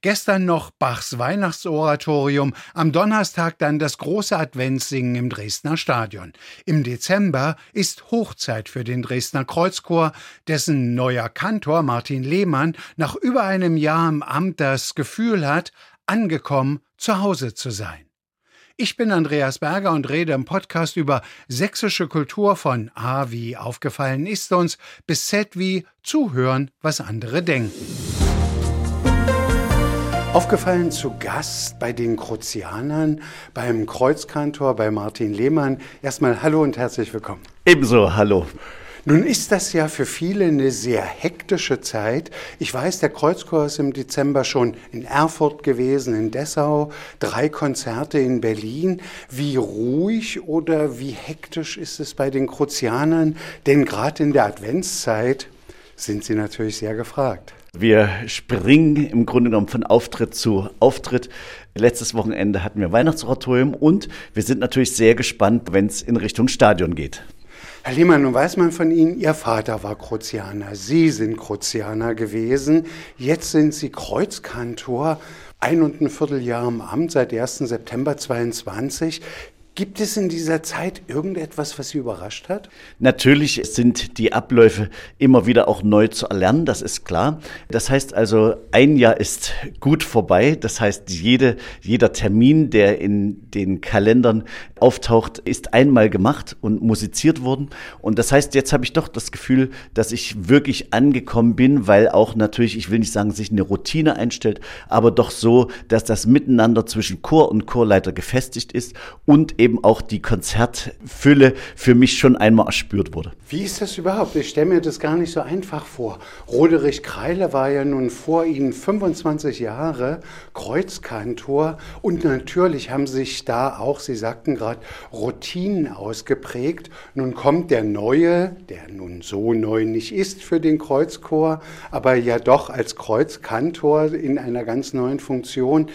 Gestern noch Bachs Weihnachtsoratorium, am Donnerstag dann das große Adventssingen im Dresdner Stadion. Im Dezember ist Hochzeit für den Dresdner Kreuzchor, dessen neuer Kantor Martin Lehmann nach über einem Jahr im Amt das Gefühl hat, angekommen zu Hause zu sein. Ich bin Andreas Berger und rede im Podcast über sächsische Kultur von A wie aufgefallen ist uns bis Z wie zuhören, was andere denken. Aufgefallen zu Gast bei den Kruzianern, beim Kreuzkantor, bei Martin Lehmann. Erstmal Hallo und herzlich willkommen. Ebenso, hallo. Nun ist das ja für viele eine sehr hektische Zeit. Ich weiß, der Kreuzchor ist im Dezember schon in Erfurt gewesen, in Dessau, drei Konzerte in Berlin. Wie ruhig oder wie hektisch ist es bei den Kruzianern? Denn gerade in der Adventszeit sind sie natürlich sehr gefragt. Wir springen im Grunde genommen von Auftritt zu Auftritt. Letztes Wochenende hatten wir Weihnachtsoratorium und wir sind natürlich sehr gespannt, wenn es in Richtung Stadion geht. Herr Lehmann, nun weiß man von Ihnen, Ihr Vater war Kruzianer, Sie sind Kruzianer gewesen, jetzt sind Sie Kreuzkantor, ein und ein Vierteljahr im Amt seit 1. September 22. Gibt es in dieser Zeit irgendetwas, was Sie überrascht hat? Natürlich sind die Abläufe immer wieder auch neu zu erlernen, das ist klar. Das heißt also, ein Jahr ist gut vorbei. Das heißt, jede, jeder Termin, der in den Kalendern auftaucht, ist einmal gemacht und musiziert worden. Und das heißt, jetzt habe ich doch das Gefühl, dass ich wirklich angekommen bin, weil auch natürlich, ich will nicht sagen, sich eine Routine einstellt, aber doch so, dass das Miteinander zwischen Chor und Chorleiter gefestigt ist und eben auch die Konzertfülle für mich schon einmal erspürt wurde. Wie ist das überhaupt? Ich stelle mir das gar nicht so einfach vor. Roderich Kreile war ja nun vor Ihnen 25 Jahre Kreuzkantor und natürlich haben sich da auch, Sie sagten gerade, Routinen ausgeprägt. Nun kommt der Neue, der nun so neu nicht ist für den Kreuzchor, aber ja doch als Kreuzkantor in einer ganz neuen Funktion.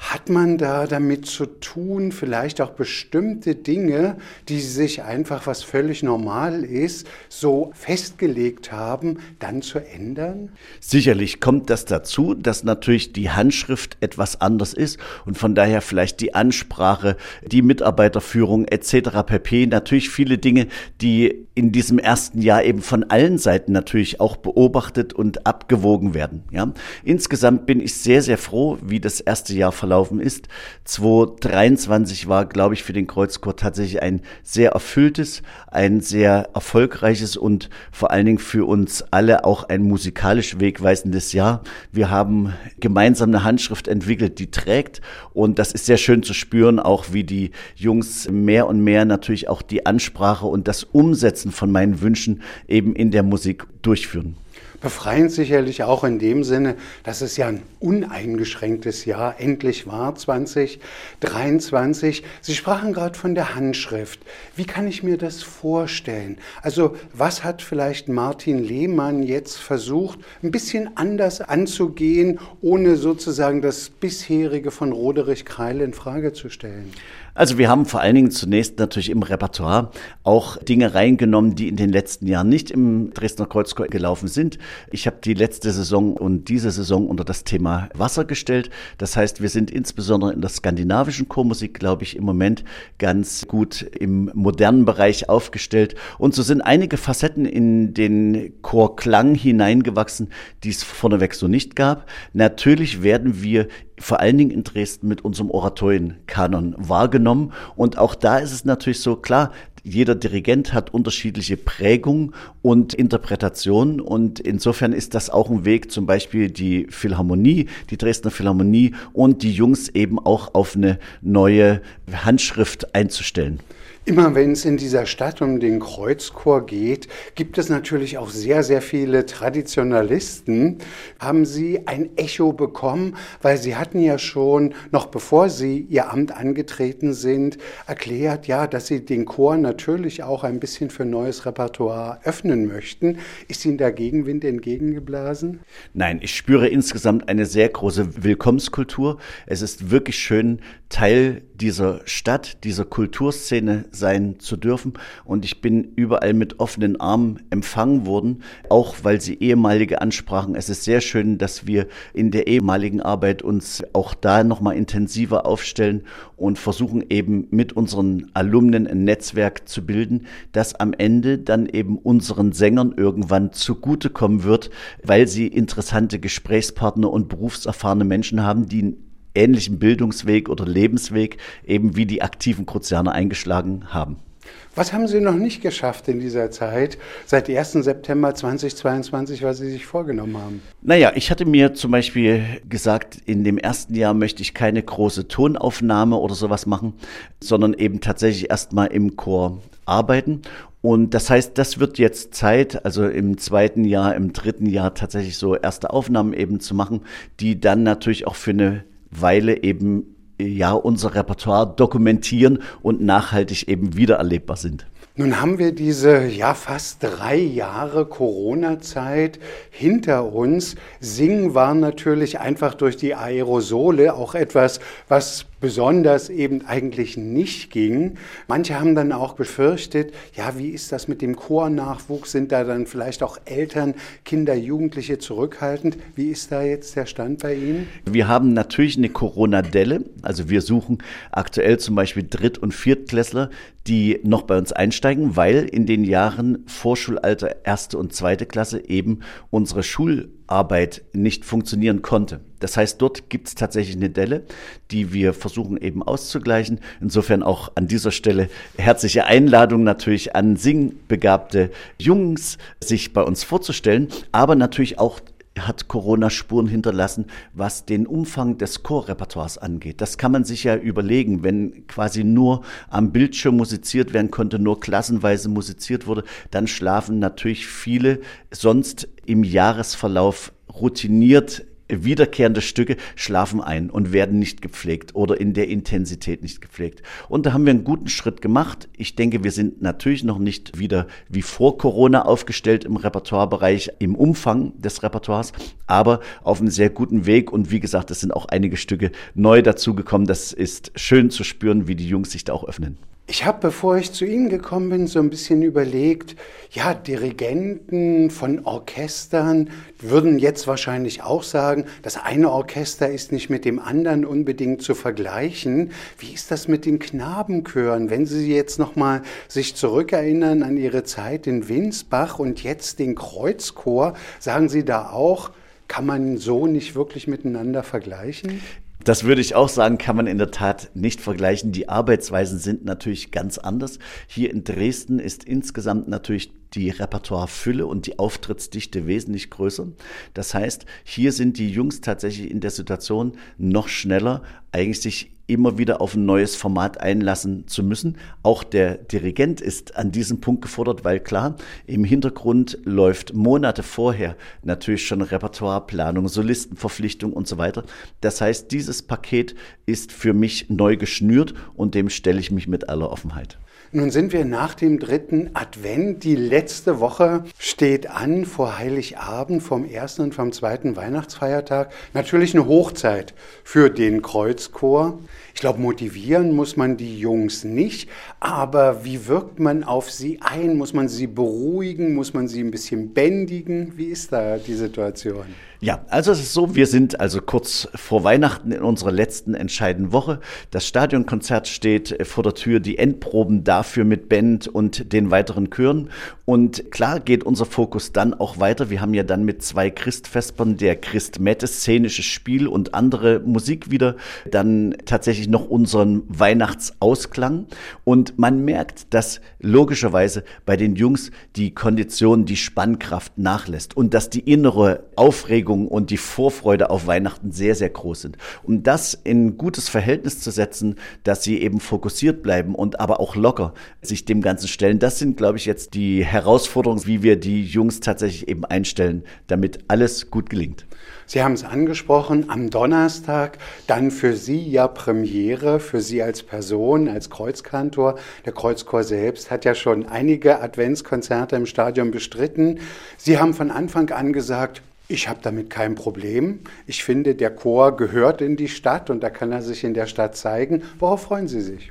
Hat man da damit zu tun, vielleicht auch bestimmte Dinge, die sich einfach, was völlig normal ist, so festgelegt haben, dann zu ändern? Sicherlich kommt das dazu, dass natürlich die Handschrift etwas anders ist und von daher vielleicht die Ansprache, die Mitarbeiterführung etc. pp. Natürlich viele Dinge, die in diesem ersten Jahr eben von allen Seiten natürlich auch beobachtet und abgewogen werden. Ja? Insgesamt bin ich sehr, sehr froh, wie das erste Jahr verlaufen ist. 2023 war, glaube ich, für den Kreuzchor tatsächlich ein sehr erfülltes, ein sehr erfolgreiches und vor allen Dingen für uns alle auch ein musikalisch wegweisendes Jahr. Wir haben gemeinsam eine Handschrift entwickelt, die trägt und das ist sehr schön zu spüren, auch wie die Jungs mehr und mehr natürlich auch die Ansprache und das Umsetzen von meinen Wünschen eben in der Musik durchführen befreiend sicherlich auch in dem Sinne, dass es ja ein uneingeschränktes Jahr endlich war, 2023. Sie sprachen gerade von der Handschrift. Wie kann ich mir das vorstellen? Also was hat vielleicht Martin Lehmann jetzt versucht, ein bisschen anders anzugehen, ohne sozusagen das bisherige von Roderich Kreil in Frage zu stellen? Also wir haben vor allen Dingen zunächst natürlich im Repertoire auch Dinge reingenommen, die in den letzten Jahren nicht im Dresdner Kreuzchor gelaufen sind. Ich habe die letzte Saison und diese Saison unter das Thema Wasser gestellt. Das heißt, wir sind insbesondere in der skandinavischen Chormusik, glaube ich, im Moment ganz gut im modernen Bereich aufgestellt. Und so sind einige Facetten in den Chorklang hineingewachsen, die es vorneweg so nicht gab. Natürlich werden wir vor allen Dingen in Dresden mit unserem Oratorienkanon wahrgenommen. Und auch da ist es natürlich so klar, jeder Dirigent hat unterschiedliche Prägung und Interpretationen und insofern ist das auch ein Weg, zum Beispiel die Philharmonie, die Dresdner Philharmonie und die Jungs eben auch auf eine neue Handschrift einzustellen. Immer wenn es in dieser Stadt um den Kreuzchor geht, gibt es natürlich auch sehr, sehr viele Traditionalisten. Haben Sie ein Echo bekommen? Weil Sie hatten ja schon, noch bevor Sie Ihr Amt angetreten sind, erklärt, ja, dass Sie den Chor natürlich auch ein bisschen für neues Repertoire öffnen möchten. Ist Ihnen da Gegenwind entgegengeblasen? Nein, ich spüre insgesamt eine sehr große Willkommenskultur. Es ist wirklich schön, Teil dieser Stadt, dieser Kulturszene sein zu dürfen. Und ich bin überall mit offenen Armen empfangen worden, auch weil Sie ehemalige ansprachen. Es ist sehr schön, dass wir in der ehemaligen Arbeit uns auch da nochmal intensiver aufstellen und versuchen eben mit unseren Alumnen ein Netzwerk zu bilden, das am Ende dann eben unseren Sängern irgendwann zugutekommen wird, weil sie interessante Gesprächspartner und berufserfahrene Menschen haben, die ähnlichen Bildungsweg oder Lebensweg eben wie die aktiven Kruzianer eingeschlagen haben. Was haben Sie noch nicht geschafft in dieser Zeit, seit 1. September 2022, was Sie sich vorgenommen haben? Naja, ich hatte mir zum Beispiel gesagt, in dem ersten Jahr möchte ich keine große Tonaufnahme oder sowas machen, sondern eben tatsächlich erstmal im Chor arbeiten. Und das heißt, das wird jetzt Zeit, also im zweiten Jahr, im dritten Jahr tatsächlich so erste Aufnahmen eben zu machen, die dann natürlich auch für eine Weile eben ja unser Repertoire dokumentieren und nachhaltig eben wiedererlebbar sind. Nun haben wir diese ja fast drei Jahre Corona-Zeit hinter uns. Singen war natürlich einfach durch die Aerosole auch etwas, was besonders eben eigentlich nicht ging. Manche haben dann auch befürchtet, ja, wie ist das mit dem Chornachwuchs? Sind da dann vielleicht auch Eltern, Kinder, Jugendliche zurückhaltend? Wie ist da jetzt der Stand bei Ihnen? Wir haben natürlich eine Corona-Delle. Also wir suchen aktuell zum Beispiel Dritt- und Viertklässler, die noch bei uns einsteigen, weil in den Jahren Vorschulalter erste und zweite Klasse eben unsere Schularbeit nicht funktionieren konnte. Das heißt, dort gibt es tatsächlich eine Delle, die wir versuchen eben auszugleichen. Insofern auch an dieser Stelle herzliche Einladung natürlich an singbegabte Jungs, sich bei uns vorzustellen, aber natürlich auch hat Corona Spuren hinterlassen, was den Umfang des Chorrepertoires angeht. Das kann man sich ja überlegen, wenn quasi nur am Bildschirm musiziert werden konnte, nur klassenweise musiziert wurde, dann schlafen natürlich viele sonst im Jahresverlauf routiniert wiederkehrende Stücke schlafen ein und werden nicht gepflegt oder in der Intensität nicht gepflegt. Und da haben wir einen guten Schritt gemacht. Ich denke, wir sind natürlich noch nicht wieder wie vor Corona aufgestellt im Repertoirebereich, im Umfang des Repertoires, aber auf einem sehr guten Weg. Und wie gesagt, es sind auch einige Stücke neu dazugekommen. Das ist schön zu spüren, wie die Jungs sich da auch öffnen. Ich habe, bevor ich zu Ihnen gekommen bin, so ein bisschen überlegt, ja, Dirigenten von Orchestern würden jetzt wahrscheinlich auch sagen, das eine Orchester ist nicht mit dem anderen unbedingt zu vergleichen. Wie ist das mit den Knabenchören? Wenn Sie jetzt nochmal sich zurückerinnern an Ihre Zeit in Winsbach und jetzt den Kreuzchor, sagen Sie da auch, kann man so nicht wirklich miteinander vergleichen? Das würde ich auch sagen, kann man in der Tat nicht vergleichen. Die Arbeitsweisen sind natürlich ganz anders. Hier in Dresden ist insgesamt natürlich die Repertoirefülle und die Auftrittsdichte wesentlich größer. Das heißt, hier sind die Jungs tatsächlich in der Situation noch schneller, eigentlich sich immer wieder auf ein neues Format einlassen zu müssen. Auch der Dirigent ist an diesem Punkt gefordert, weil klar, im Hintergrund läuft Monate vorher natürlich schon Repertoireplanung, Solistenverpflichtung und so weiter. Das heißt, dieses Paket ist für mich neu geschnürt und dem stelle ich mich mit aller Offenheit. Nun sind wir nach dem dritten Advent. Die letzte Woche steht an vor Heiligabend, vom ersten und vom zweiten Weihnachtsfeiertag. Natürlich eine Hochzeit für den Kreuzchor. Ich glaube, motivieren muss man die Jungs nicht, aber wie wirkt man auf sie ein? Muss man sie beruhigen? Muss man sie ein bisschen bändigen? Wie ist da die Situation? Ja, also es ist so, wir sind also kurz vor Weihnachten in unserer letzten entscheidenden Woche. Das Stadionkonzert steht vor der Tür, die Endproben dafür mit Band und den weiteren Chören. Und klar geht unser Fokus dann auch weiter. Wir haben ja dann mit zwei Christvespern der Christmette, szenisches Spiel und andere Musik wieder, dann tatsächlich noch unseren Weihnachtsausklang. Und man merkt, dass logischerweise bei den Jungs die Kondition, die Spannkraft nachlässt und dass die innere Aufregung und die Vorfreude auf Weihnachten sehr, sehr groß sind. Um das in gutes Verhältnis zu setzen, dass sie eben fokussiert bleiben und aber auch locker sich dem Ganzen stellen. Das sind, glaube ich, jetzt die Herausforderungen, wie wir die Jungs tatsächlich eben einstellen, damit alles gut gelingt. Sie haben es angesprochen, am Donnerstag dann für Sie ja Premiere, für Sie als Person, als Kreuzkantor. Der Kreuzchor selbst hat ja schon einige Adventskonzerte im Stadion bestritten. Sie haben von Anfang an gesagt, ich habe damit kein Problem. Ich finde, der Chor gehört in die Stadt und da kann er sich in der Stadt zeigen. Worauf freuen Sie sich?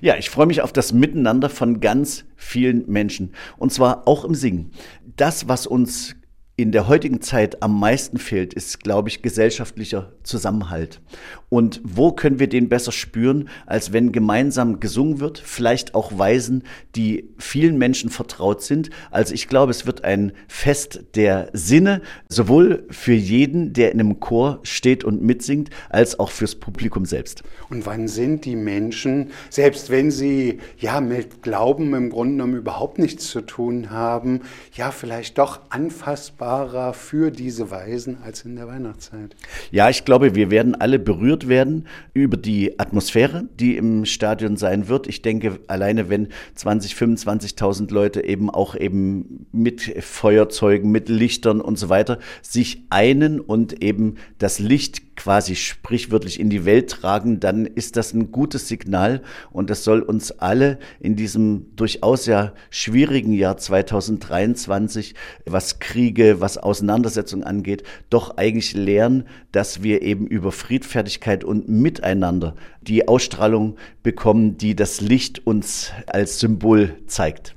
Ja, ich freue mich auf das Miteinander von ganz vielen Menschen und zwar auch im Singen. Das, was uns in der heutigen Zeit am meisten fehlt, ist, glaube ich, gesellschaftlicher Zusammenhalt. Und wo können wir den besser spüren, als wenn gemeinsam gesungen wird, vielleicht auch Weisen, die vielen Menschen vertraut sind. Also ich glaube, es wird ein Fest der Sinne, sowohl für jeden, der in einem Chor steht und mitsingt, als auch fürs Publikum selbst. Und wann sind die Menschen, selbst wenn sie ja mit Glauben im Grunde genommen überhaupt nichts zu tun haben, ja vielleicht doch anfassbar dankbarer für diese Weisen als in der Weihnachtszeit. Ja, ich glaube, wir werden alle berührt werden über die Atmosphäre, die im Stadion sein wird. Ich denke, alleine wenn 20, 25.000 Leute eben auch eben mit Feuerzeugen, mit Lichtern und so weiter sich einen und eben das Licht quasi sprichwörtlich in die Welt tragen, dann ist das ein gutes Signal und das soll uns alle in diesem durchaus ja schwierigen Jahr 2023, was Kriege, was Auseinandersetzungen angeht, doch eigentlich lernen, dass wir eben über Friedfertigkeit und Miteinander die Ausstrahlung bekommen, die das Licht uns als Symbol zeigt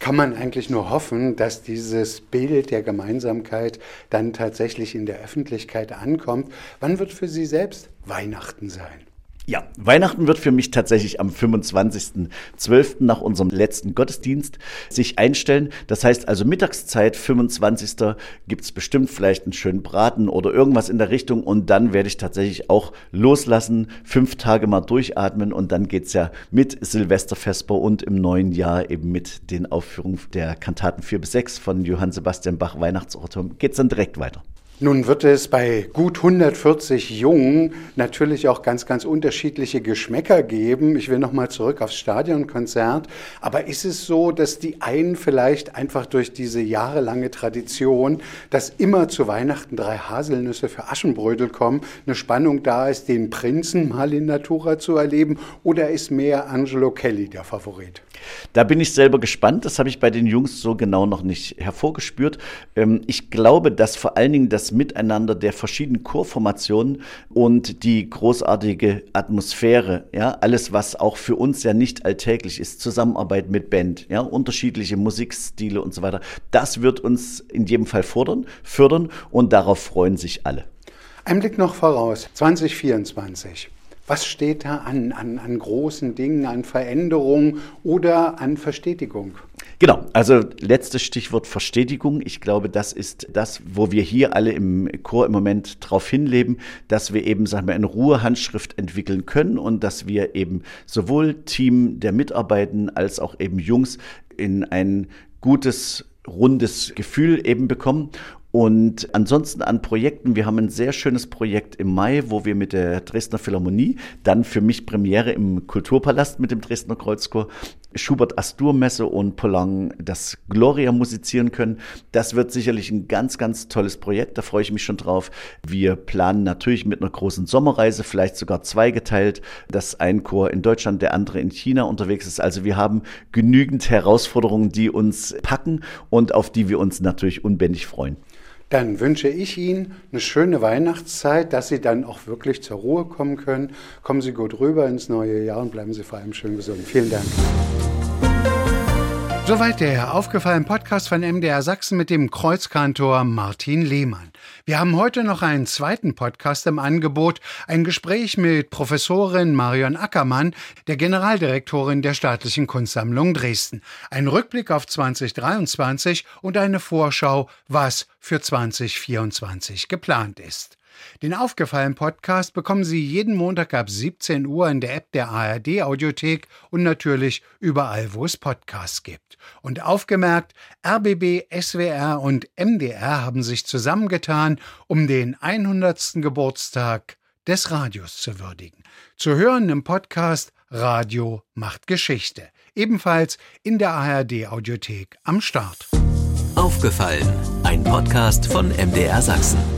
kann man eigentlich nur hoffen, dass dieses Bild der Gemeinsamkeit dann tatsächlich in der Öffentlichkeit ankommt. Wann wird für Sie selbst Weihnachten sein? Ja, Weihnachten wird für mich tatsächlich am 25.12. nach unserem letzten Gottesdienst sich einstellen. Das heißt also Mittagszeit, 25. gibt's bestimmt vielleicht einen schönen Braten oder irgendwas in der Richtung und dann werde ich tatsächlich auch loslassen, fünf Tage mal durchatmen und dann geht's ja mit Silvesterfesper und im neuen Jahr eben mit den Aufführungen der Kantaten 4 bis 6 von Johann Sebastian Bach Weihnachtsoratorium geht's dann direkt weiter. Nun wird es bei gut 140 Jungen natürlich auch ganz, ganz unterschiedliche Geschmäcker geben. Ich will nochmal zurück aufs Stadionkonzert. Aber ist es so, dass die einen vielleicht einfach durch diese jahrelange Tradition, dass immer zu Weihnachten drei Haselnüsse für Aschenbrödel kommen, eine Spannung da ist, den Prinzen mal in Natura zu erleben? Oder ist mehr Angelo Kelly der Favorit? Da bin ich selber gespannt. Das habe ich bei den Jungs so genau noch nicht hervorgespürt. Ähm, ich glaube, dass vor allen Dingen das Miteinander der verschiedenen Chorformationen und die großartige Atmosphäre, ja, alles, was auch für uns ja nicht alltäglich ist, Zusammenarbeit mit Band, ja, unterschiedliche Musikstile und so weiter, das wird uns in jedem Fall fordern, fördern und darauf freuen sich alle. Ein Blick noch voraus, 2024. Was steht da an, an, an großen Dingen, an Veränderungen oder an Verstetigung? Genau, also letztes Stichwort Verstetigung. Ich glaube, das ist das, wo wir hier alle im Chor im Moment drauf hinleben, dass wir eben, sagen wir, in Ruhe Handschrift entwickeln können und dass wir eben sowohl Team der Mitarbeitenden als auch eben Jungs in ein gutes rundes Gefühl eben bekommen. Und ansonsten an Projekten, wir haben ein sehr schönes Projekt im Mai, wo wir mit der Dresdner Philharmonie, dann für mich Premiere im Kulturpalast mit dem Dresdner Kreuzchor, Schubert Astur Messe und Polang das Gloria musizieren können. Das wird sicherlich ein ganz, ganz tolles Projekt, da freue ich mich schon drauf. Wir planen natürlich mit einer großen Sommerreise, vielleicht sogar zweigeteilt, dass ein Chor in Deutschland, der andere in China unterwegs ist. Also wir haben genügend Herausforderungen, die uns packen und auf die wir uns natürlich unbändig freuen. Dann wünsche ich Ihnen eine schöne Weihnachtszeit, dass Sie dann auch wirklich zur Ruhe kommen können. Kommen Sie gut rüber ins neue Jahr und bleiben Sie vor allem schön gesund. Vielen Dank. Soweit der aufgefallene Podcast von MDR Sachsen mit dem Kreuzkantor Martin Lehmann. Wir haben heute noch einen zweiten Podcast im Angebot, ein Gespräch mit Professorin Marion Ackermann, der Generaldirektorin der Staatlichen Kunstsammlung Dresden. Ein Rückblick auf 2023 und eine Vorschau, was für 2024 geplant ist. Den aufgefallenen Podcast bekommen Sie jeden Montag ab 17 Uhr in der App der ARD Audiothek und natürlich überall, wo es Podcasts gibt. Und aufgemerkt, RBB, SWR und MDR haben sich zusammengetan, um den 100. Geburtstag des Radios zu würdigen. Zu hören im Podcast Radio macht Geschichte. Ebenfalls in der ARD Audiothek am Start. Aufgefallen, ein Podcast von MDR Sachsen.